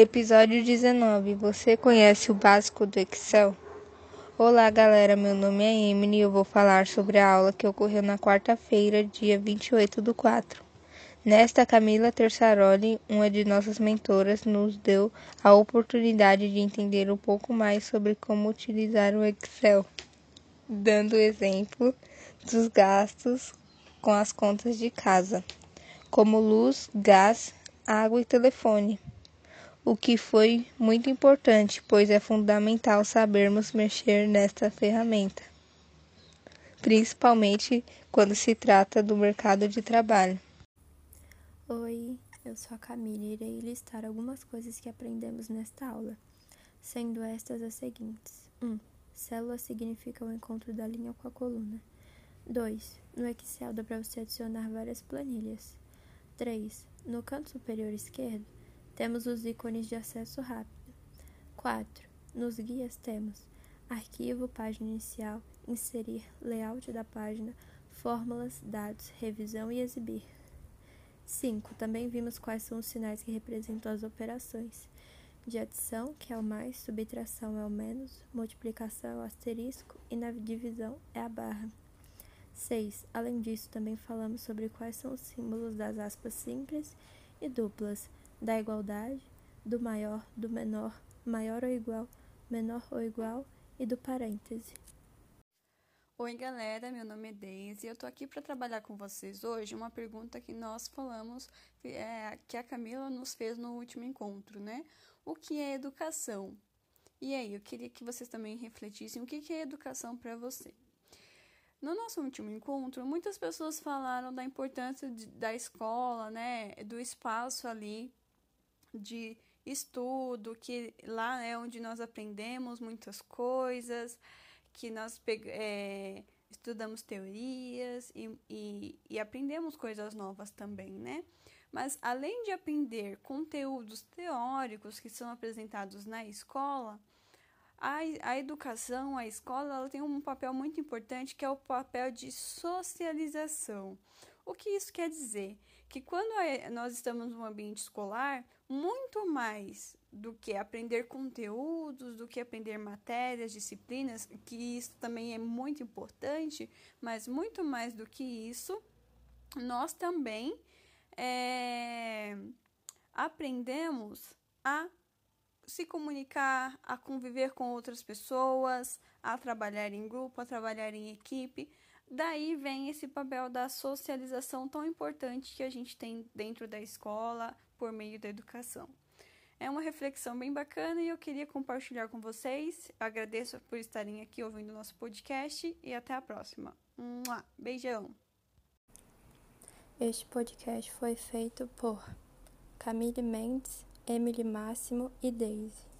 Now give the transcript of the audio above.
Episódio 19. Você conhece o básico do Excel? Olá, galera. Meu nome é Emily e eu vou falar sobre a aula que ocorreu na quarta-feira, dia 28 do 4. Nesta, Camila Tersaroli, uma de nossas mentoras, nos deu a oportunidade de entender um pouco mais sobre como utilizar o Excel, dando exemplo dos gastos com as contas de casa, como luz, gás, água e telefone o que foi muito importante, pois é fundamental sabermos mexer nesta ferramenta, principalmente quando se trata do mercado de trabalho. Oi, eu sou a Camila e irei listar algumas coisas que aprendemos nesta aula, sendo estas as seguintes: 1. Um, célula significa o encontro da linha com a coluna. 2. No Excel dá para você adicionar várias planilhas. 3. No canto superior esquerdo, temos os ícones de acesso rápido. 4. Nos guias temos arquivo, página inicial, inserir, layout da página, fórmulas, dados, revisão e exibir. 5. Também vimos quais são os sinais que representam as operações. De adição, que é o mais, subtração é o menos, multiplicação é o asterisco e na divisão é a barra. 6. Além disso, também falamos sobre quais são os símbolos das aspas simples e duplas, da igualdade, do maior, do menor, maior ou igual, menor ou igual e do parêntese. Oi, galera, meu nome é Deise e eu tô aqui para trabalhar com vocês hoje uma pergunta que nós falamos, é, que a Camila nos fez no último encontro, né? O que é educação? E aí, eu queria que vocês também refletissem o que é educação para você. No nosso último encontro, muitas pessoas falaram da importância de, da escola, né, do espaço ali de estudo, que lá é onde nós aprendemos muitas coisas, que nós é, estudamos teorias e, e, e aprendemos coisas novas também, né? Mas além de aprender conteúdos teóricos que são apresentados na escola, a, a educação, a escola, ela tem um papel muito importante que é o papel de socialização. O que isso quer dizer? Que quando nós estamos no ambiente escolar, muito mais do que aprender conteúdos, do que aprender matérias, disciplinas, que isso também é muito importante, mas muito mais do que isso, nós também é, aprendemos a se comunicar, a conviver com outras pessoas, a trabalhar em grupo, a trabalhar em equipe. Daí vem esse papel da socialização tão importante que a gente tem dentro da escola, por meio da educação. É uma reflexão bem bacana e eu queria compartilhar com vocês. Agradeço por estarem aqui ouvindo nosso podcast e até a próxima. Beijão! Este podcast foi feito por Camille Mendes, Emily Máximo e Daisy.